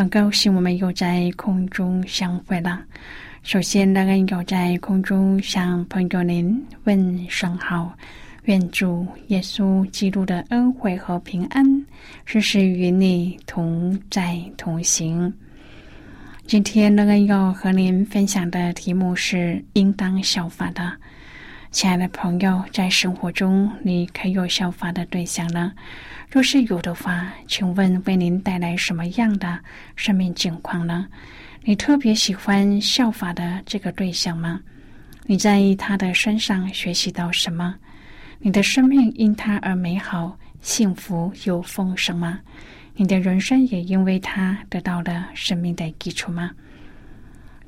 很高兴我们又在空中相会了。首先，乐恩要在空中向朋友您问声好，愿主耶稣基督的恩惠和平安时时与你同在同行。今天，那个要和您分享的题目是应当效法的。亲爱的朋友，在生活中，你可有效法的对象呢？若是有的话，请问为您带来什么样的生命境况呢？你特别喜欢效法的这个对象吗？你在他的身上学习到什么？你的生命因他而美好、幸福又丰盛吗？你的人生也因为他得到了生命的基础吗？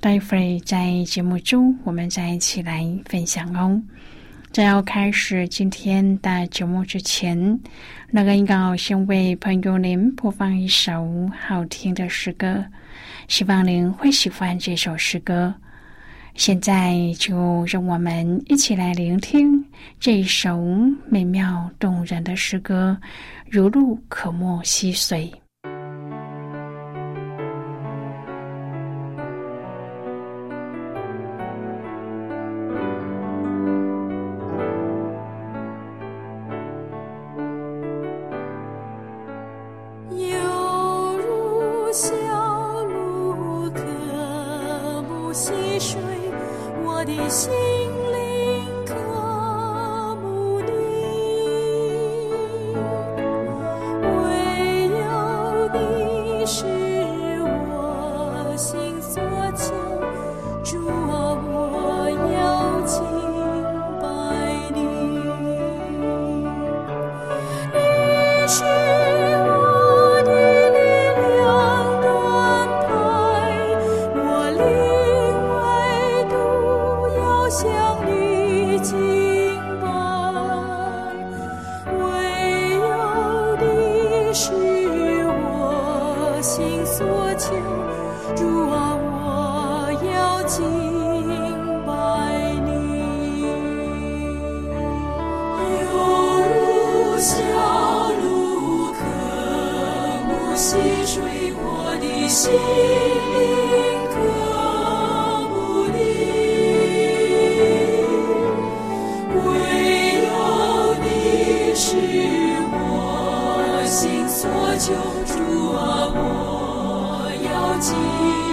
待会在节目中，我们再一起来分享哦。在要开始今天的节目之前，那个应该先为朋友您播放一首好听的诗歌，希望您会喜欢这首诗歌。现在就让我们一起来聆听这首美妙动人的诗歌，如露可没溪水。是我心所求，主啊，我要敬。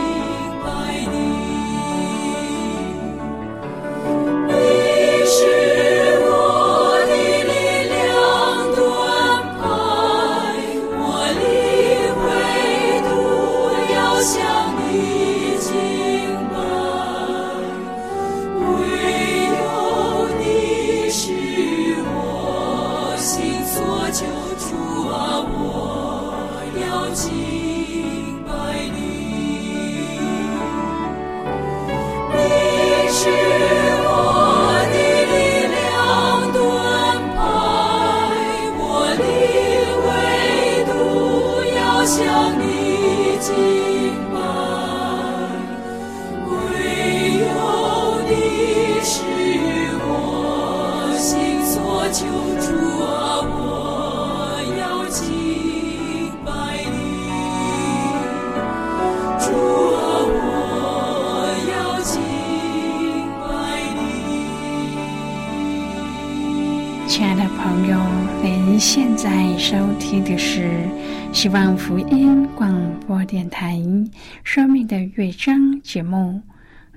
听的是希望福音广播电台《生命的乐章》节目。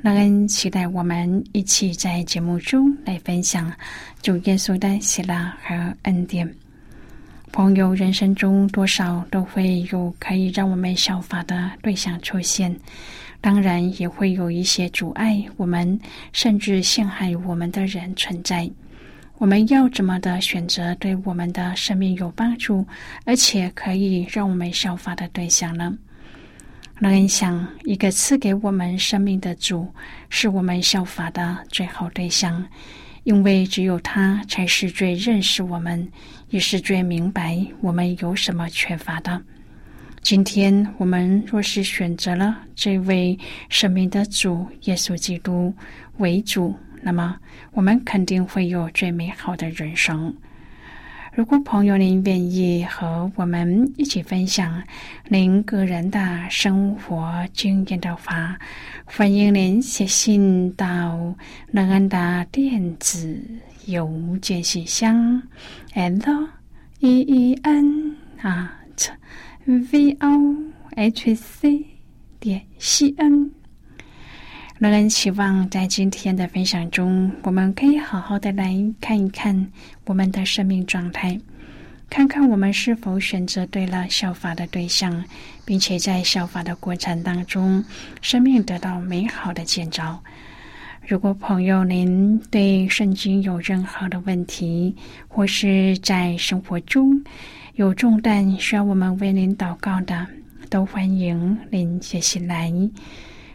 乐恩期待我们一起在节目中来分享主耶稣的喜乐和恩典。朋友，人生中多少都会有可以让我们效法的对象出现，当然也会有一些阻碍我们甚至陷害我们的人存在。我们要怎么的选择对我们的生命有帮助，而且可以让我们效法的对象呢？让人想，一个赐给我们生命的主，是我们效法的最好对象，因为只有他才是最认识我们，也是最明白我们有什么缺乏的。今天我们若是选择了这位生命的主耶稣基督为主。那么，我们肯定会有最美好的人生。如果朋友您愿意和我们一起分享您个人的生活经验的话，欢迎您写信到乐安的电子邮件信箱：l e e n at v o h c 点 c n。乐人期望在今天的分享中，我们可以好好的来看一看我们的生命状态，看看我们是否选择对了效法的对象，并且在效法的过程当中，生命得到美好的建造。如果朋友您对圣经有任何的问题，或是在生活中有重担需要我们为您祷告的，都欢迎您写信来。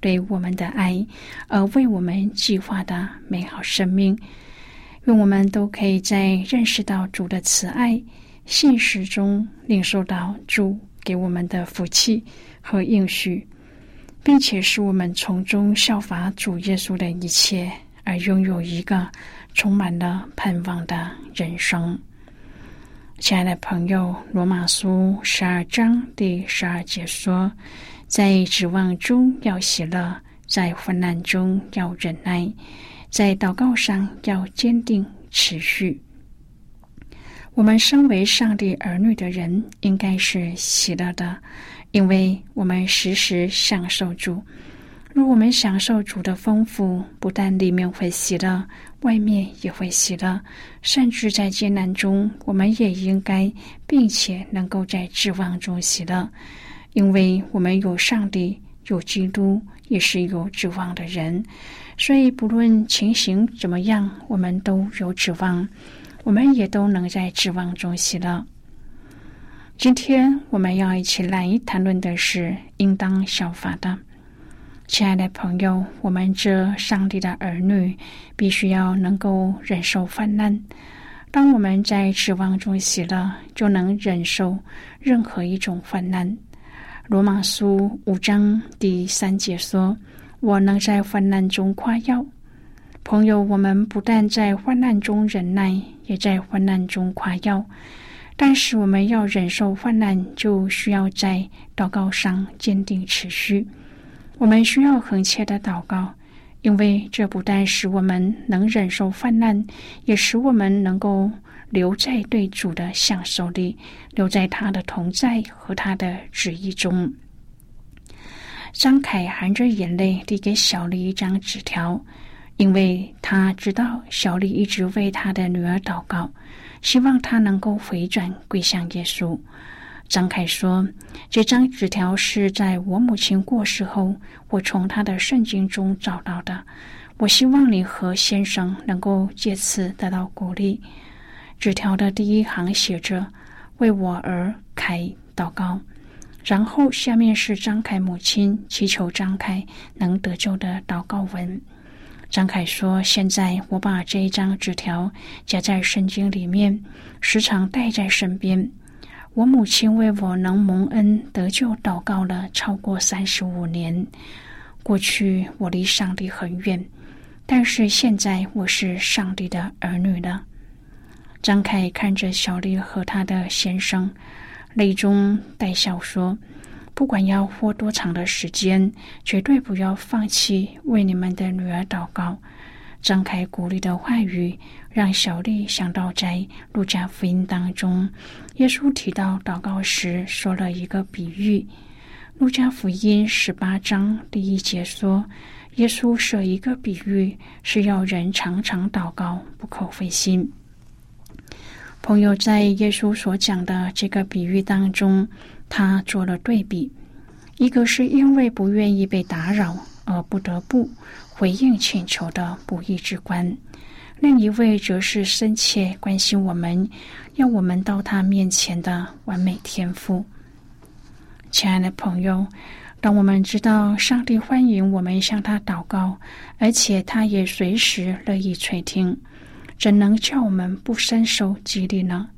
对我们的爱，而为我们计划的美好生命，愿我们都可以在认识到主的慈爱、现实中领受到主给我们的福气和应许，并且使我们从中效法主耶稣的一切，而拥有一个充满了盼望的人生。亲爱的朋友，《罗马书》十二章第十二节说。在指望中要喜乐，在患难中要忍耐，在祷告上要坚定持续。我们身为上帝儿女的人，应该是喜乐的，因为我们时时享受主。若我们享受主的丰富，不但里面会喜乐，外面也会喜乐。甚至在艰难中，我们也应该并且能够在指望中喜乐。因为我们有上帝，有基督，也是有指望的人，所以不论情形怎么样，我们都有指望，我们也都能在指望中喜乐。今天我们要一起来谈论的是应当效法的，亲爱的朋友，我们这上帝的儿女，必须要能够忍受患难。当我们在指望中喜乐，就能忍受任何一种患难。罗马书五章第三节说：“我能在患难中夸耀。”朋友，我们不但在患难中忍耐，也在患难中夸耀。但是，我们要忍受患难，就需要在祷告上坚定持续。我们需要恳切的祷告，因为这不但使我们能忍受患难，也使我们能够。留在对主的享受里，留在他的同在和他的旨意中。张凯含着眼泪递给小丽一张纸条，因为他知道小丽一直为他的女儿祷告，希望她能够回转归向耶稣。张凯说：“这张纸条是在我母亲过世后，我从她的圣经中找到的。我希望你和先生能够借此得到鼓励。”纸条的第一行写着：“为我而开祷告。”然后下面是张凯母亲祈求张凯能得救的祷告文。张凯说：“现在我把这一张纸条夹在圣经里面，时常带在身边。我母亲为我能蒙恩得救祷告了超过三十五年。过去我离上帝很远，但是现在我是上帝的儿女了。张凯看着小丽和他的先生，泪中带笑说：“不管要活多长的时间，绝对不要放弃为你们的女儿祷告。”张凯鼓励的话语，让小丽想到在路加福音当中，耶稣提到祷告时说了一个比喻。路加福音十八章第一节说：“耶稣设一个比喻，是要人常常祷告，不可灰心。”朋友在耶稣所讲的这个比喻当中，他做了对比：一个是因为不愿意被打扰而不得不。回应请求的不义之官，另一位则是深切关心我们，要我们到他面前的完美天赋。亲爱的朋友，当我们知道上帝欢迎我们向他祷告，而且他也随时乐意垂听，怎能叫我们不深受激励呢？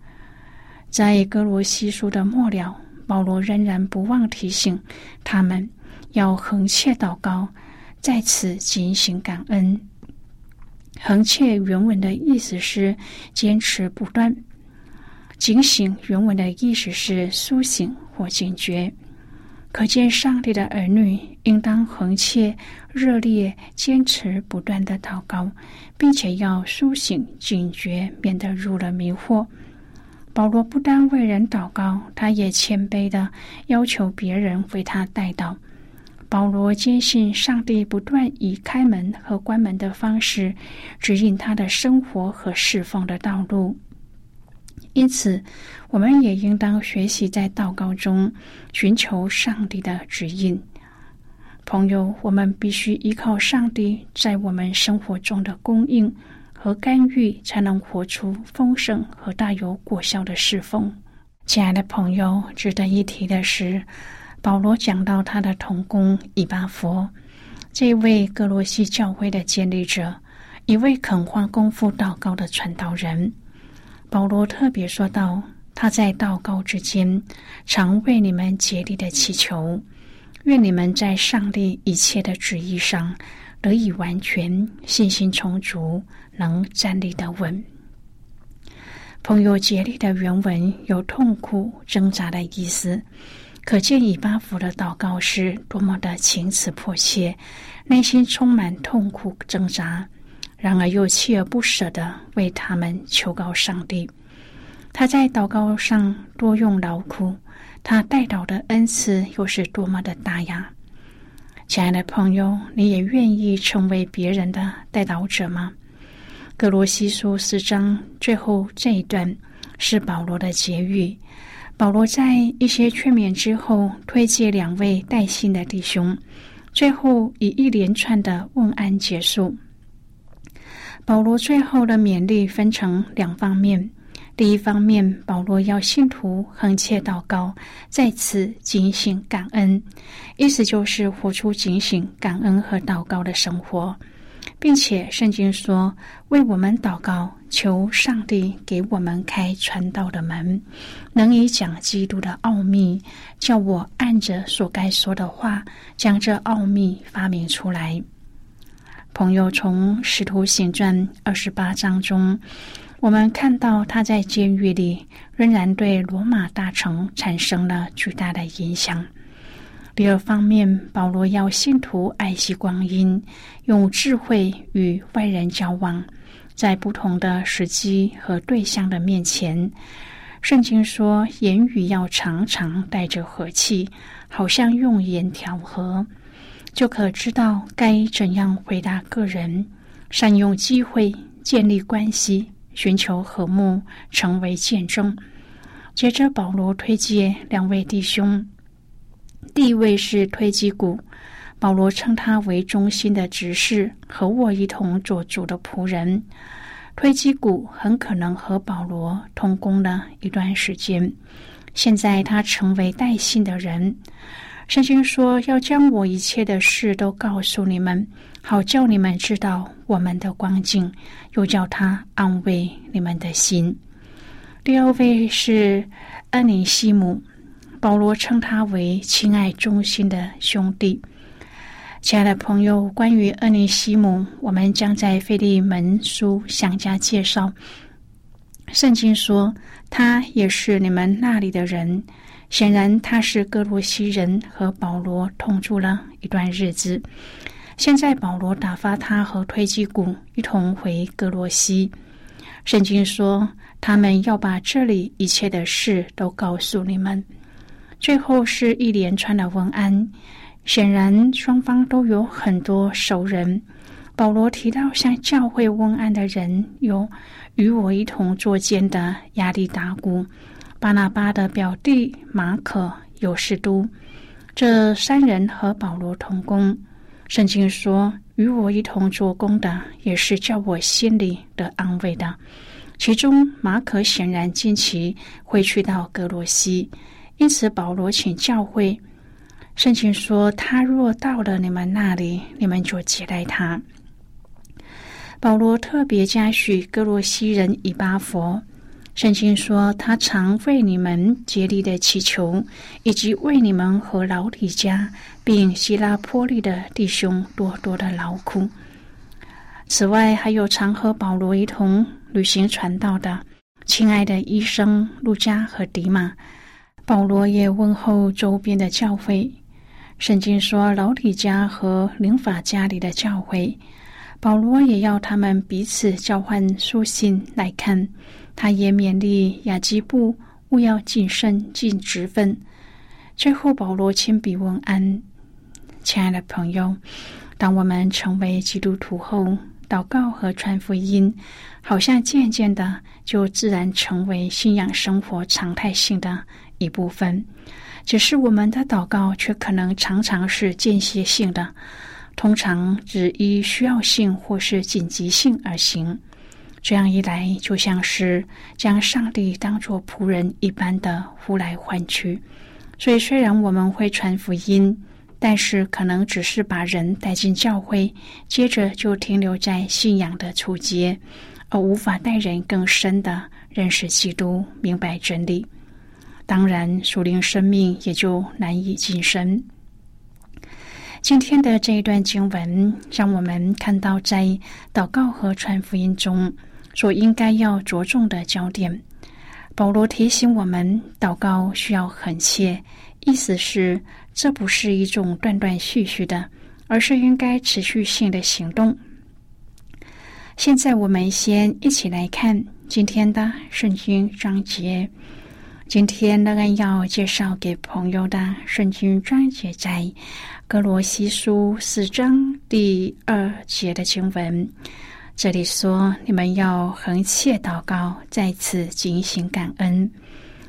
在哥罗西书的末了，保罗仍然不忘提醒他们要横切祷告。在此警醒感恩，横切原文的意思是坚持不断；警醒原文的意思是苏醒或警觉。可见上帝的儿女应当横切、热烈、坚持不断的祷告，并且要苏醒警觉，免得入了迷惑。保罗不单为人祷告，他也谦卑的要求别人为他代祷。保罗坚信上帝不断以开门和关门的方式指引他的生活和侍奉的道路，因此，我们也应当学习在祷告中寻求上帝的指引。朋友，我们必须依靠上帝在我们生活中的供应和干预，才能活出丰盛和大有果效的侍奉。亲爱的朋友，值得一提的是。保罗讲到他的同工以巴佛，这位格罗西教会的建立者，一位肯花功夫祷告的传道人。保罗特别说道：“他在祷告之间，常为你们竭力的祈求，愿你们在上帝一切的旨意上得以完全，信心充足，能站立的稳。”朋友竭力的原文有痛苦挣扎的意思。可见以巴弗的祷告是多么的情辞迫切，内心充满痛苦挣扎，然而又锲而不舍的为他们求告上帝。他在祷告上多用劳苦，他带祷的恩赐又是多么的大呀！亲爱的朋友，你也愿意成为别人的带祷者吗？格罗西书四章最后这一段是保罗的结语。保罗在一些劝勉之后，推荐两位带信的弟兄，最后以一连串的问安结束。保罗最后的勉励分成两方面：第一方面，保罗要信徒横切祷告，在此警醒感恩，意思就是活出警醒感恩和祷告的生活。并且圣经说：“为我们祷告，求上帝给我们开传道的门，能以讲基督的奥秘，叫我按着所该说的话，将这奥秘发明出来。”朋友，从《使徒行传》二十八章中，我们看到他在监狱里仍然对罗马大城产生了巨大的影响。第二方面，保罗要信徒爱惜光阴，用智慧与外人交往，在不同的时机和对象的面前，圣经说言语要常常带着和气，好像用盐调和，就可知道该怎样回答个人，善用机会建立关系，寻求和睦，成为见证。接着，保罗推荐两位弟兄。第一位是推基谷，保罗称他为中心的执事，和我一同做主的仆人。推基谷很可能和保罗同工了一段时间，现在他成为带信的人。圣经说要将我一切的事都告诉你们，好叫你们知道我们的光景，又叫他安慰你们的心。第二位是恩尼西姆，保罗称他为亲爱忠心的兄弟。亲爱的朋友，关于恩尼西姆，我们将在费利门书详加介绍。圣经说，他也是你们那里的人。显然，他是哥罗西人，和保罗同住了一段日子。现在，保罗打发他和推基古一同回哥罗西。圣经说，他们要把这里一切的事都告诉你们。最后是一连串的问安。显然，双方都有很多熟人。保罗提到向教会问安的人有与我一同作监的亚利达古、巴拿巴的表弟马可、有士都，这三人和保罗同工。圣经说，与我一同做工的也是叫我心里得安慰的。其中，马可显然近期会去到格罗西，因此保罗请教会。圣经说：“他若到了你们那里，你们就接待他。”保罗特别嘉许哥罗西人以巴佛。圣经说：“他常为你们竭力的祈求，以及为你们和老李家并希拉坡利的弟兄多多的劳苦。”此外，还有常和保罗一同旅行传道的亲爱的医生路加和迪马。保罗也问候周边的教会。圣经说，老李家和灵法家里的教会，保罗也要他们彼此交换书信来看。他也勉励雅基布勿要谨慎尽职分。最后，保罗亲笔问安：亲爱的朋友，当我们成为基督徒后，祷告和传福音，好像渐渐的就自然成为信仰生活常态性的一部分。只是我们的祷告却可能常常是间歇性的，通常只依需要性或是紧急性而行。这样一来，就像是将上帝当作仆人一般的呼来唤去。所以，虽然我们会传福音，但是可能只是把人带进教会，接着就停留在信仰的初阶，而无法带人更深的认识基督，明白真理。当然，属灵生命也就难以晋升。今天的这一段经文，让我们看到在祷告和传福音中所应该要着重的焦点。保罗提醒我们，祷告需要恳切，意思是这不是一种断断续续的，而是应该持续性的行动。现在，我们先一起来看今天的圣经章节。今天乐恩要介绍给朋友的圣经章节在哥罗西书四章第二节的经文。这里说：“你们要横切祷告，在此进行感恩。”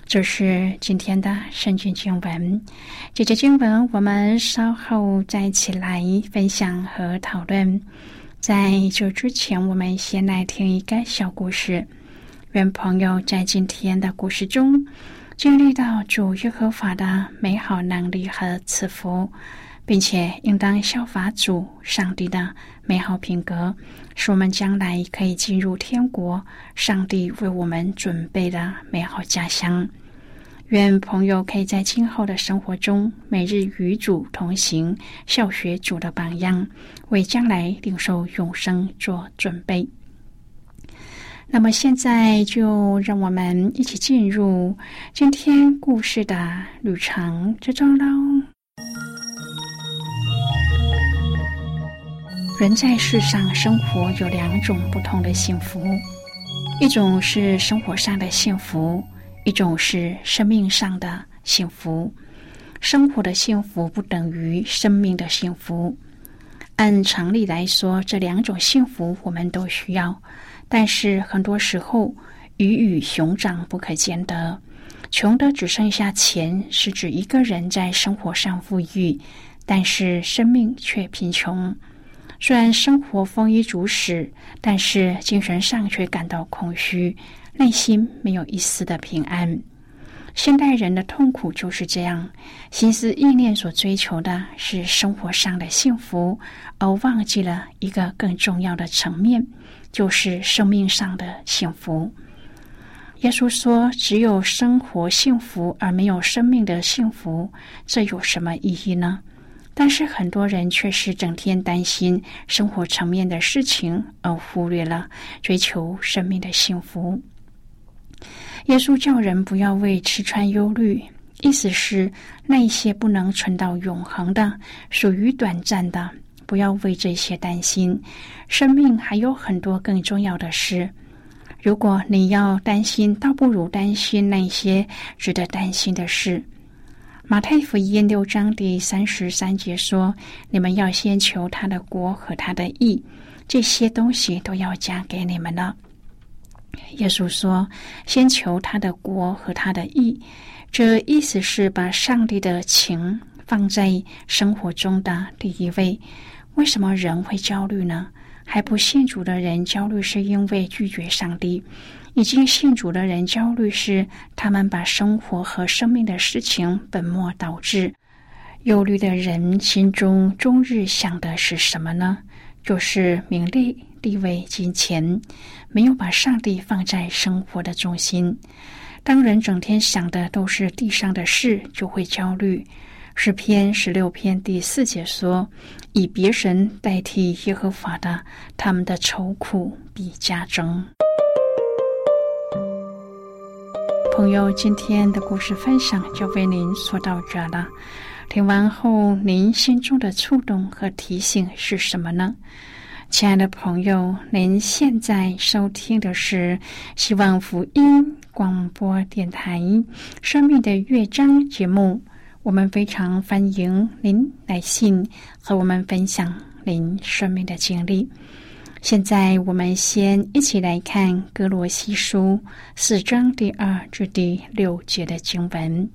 这是今天的圣经经文。这节经文我们稍后再一起来分享和讨论。在这之前，我们先来听一个小故事。愿朋友在今天的故事中经历到主耶和华的美好能力和赐福，并且应当效法主上帝的美好品格，使我们将来可以进入天国，上帝为我们准备的美好家乡。愿朋友可以在今后的生活中每日与主同行，效学主的榜样，为将来领受永生做准备。那么现在就让我们一起进入今天故事的旅程之中喽。人在世上生活有两种不同的幸福，一种是生活上的幸福，一种是生命上的幸福。生活的幸福不等于生命的幸福。按常理来说，这两种幸福我们都需要。但是很多时候，鱼与熊掌不可兼得。穷的只剩下钱，是指一个人在生活上富裕，但是生命却贫穷。虽然生活丰衣足食，但是精神上却感到空虚，内心没有一丝的平安。现代人的痛苦就是这样，心思意念所追求的是生活上的幸福，而忘记了一个更重要的层面。就是生命上的幸福。耶稣说：“只有生活幸福而没有生命的幸福，这有什么意义呢？”但是很多人却是整天担心生活层面的事情，而忽略了追求生命的幸福。耶稣叫人不要为吃穿忧虑，意思是那一些不能存到永恒的、属于短暂的，不要为这些担心。生命还有很多更重要的事。如果你要担心，倒不如担心那些值得担心的事。马太福音六章第三十三节说：“你们要先求他的国和他的义，这些东西都要加给你们了。”耶稣说：“先求他的国和他的义。”这意思是把上帝的情放在生活中的第一位。为什么人会焦虑呢？还不信主的人焦虑，是因为拒绝上帝；已经信主的人焦虑，是他们把生活和生命的事情本末倒置。忧虑的人心中终日想的是什么呢？就是名利、地位、金钱，没有把上帝放在生活的中心。当人整天想的都是地上的事，就会焦虑。诗篇十六篇第四节说：“以别神代替耶和华的，他们的愁苦必加增。”朋友，今天的故事分享就为您说到这了。听完后，您心中的触动和提醒是什么呢？亲爱的朋友，您现在收听的是希望福音广播电台《生命的乐章》节目。我们非常欢迎您来信和我们分享您生命的经历。现在，我们先一起来看《哥罗西书》四章第二至第六节的经文。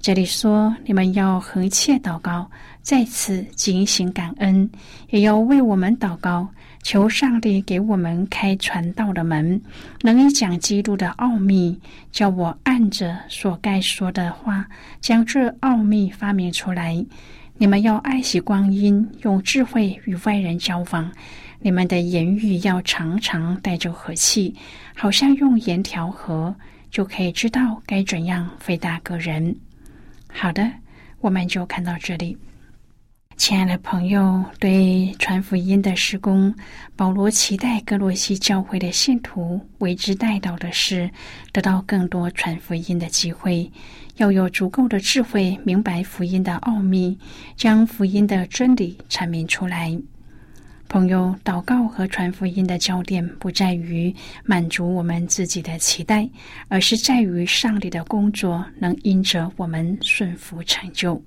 这里说：“你们要横切祷告，在此警醒感恩，也要为我们祷告。”求上帝给我们开传道的门，能以讲基督的奥秘，叫我按着所该说的话，将这奥秘发明出来。你们要爱惜光阴，用智慧与外人交往。你们的言语要常常带着和气，好像用盐调和，就可以知道该怎样回答个人。好的，我们就看到这里。亲爱的朋友，对传福音的施工，保罗期待哥罗西教会的信徒为之带到的是得到更多传福音的机会，要有足够的智慧，明白福音的奥秘，将福音的真理阐明出来。朋友，祷告和传福音的焦点不在于满足我们自己的期待，而是在于上帝的工作能因着我们顺服成就。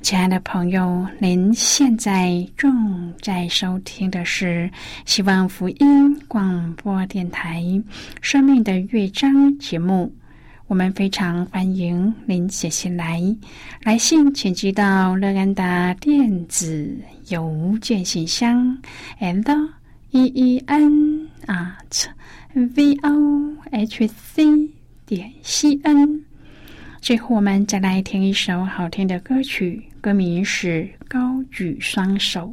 亲爱的朋友，您现在正在收听的是希望福音广播电台《生命的乐章》节目。我们非常欢迎您写信来，来信请寄到乐安达电子邮件信箱，and e e n at v o h c 点 c n。最后，我们再来听一首好听的歌曲，歌名是《高举双手》。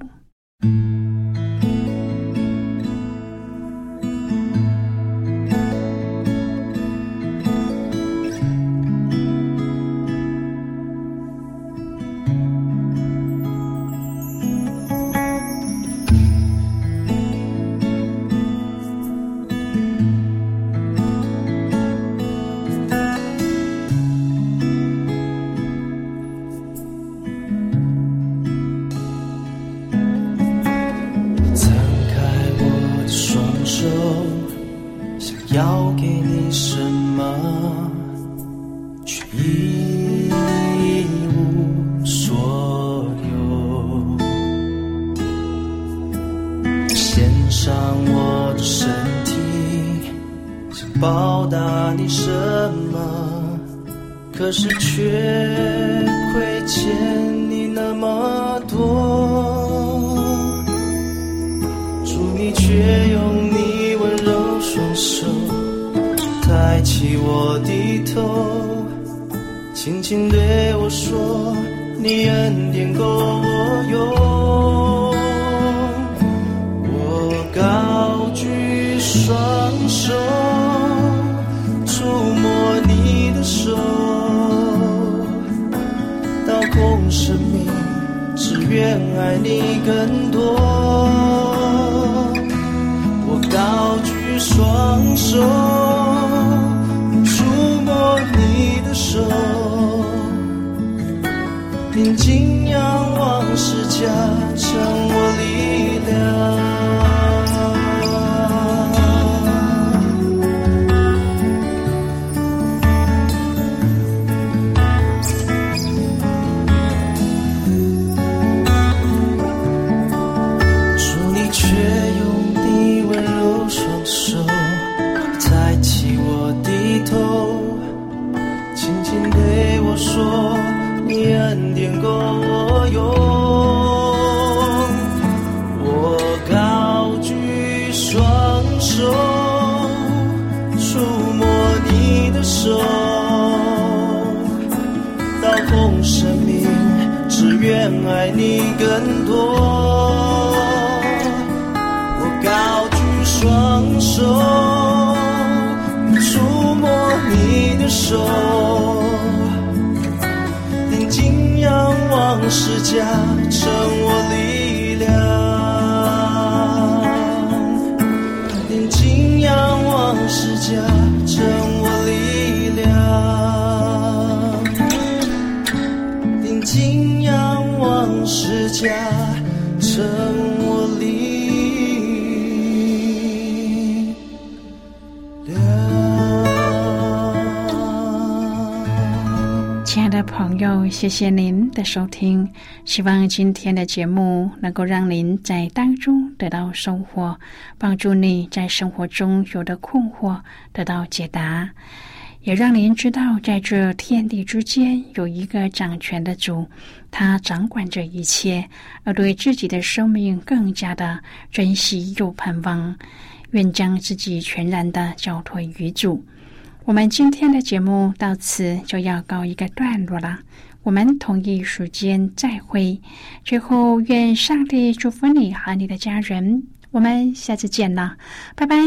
想报答你什么可是却亏欠你那么多，祝你却用你温柔双手抬起我的头，轻轻对我说，你恩典够我用，我高举双手。生命，只愿爱你更多。我高举双手，触摸你的手，定睛仰望世界，成我力定睛仰望世界，成我力量。定睛仰望世界，成我力量。定睛仰望。世家朋友，谢谢您的收听。希望今天的节目能够让您在当中得到收获，帮助你在生活中有的困惑得到解答。也让您知道，在这天地之间有一个掌权的主，他掌管着一切，而对自己的生命更加的珍惜又盼望，愿将自己全然的交托于主。我们今天的节目到此就要告一个段落了，我们同一时间再会。最后，愿上帝祝福你和你的家人，我们下次见了，拜拜。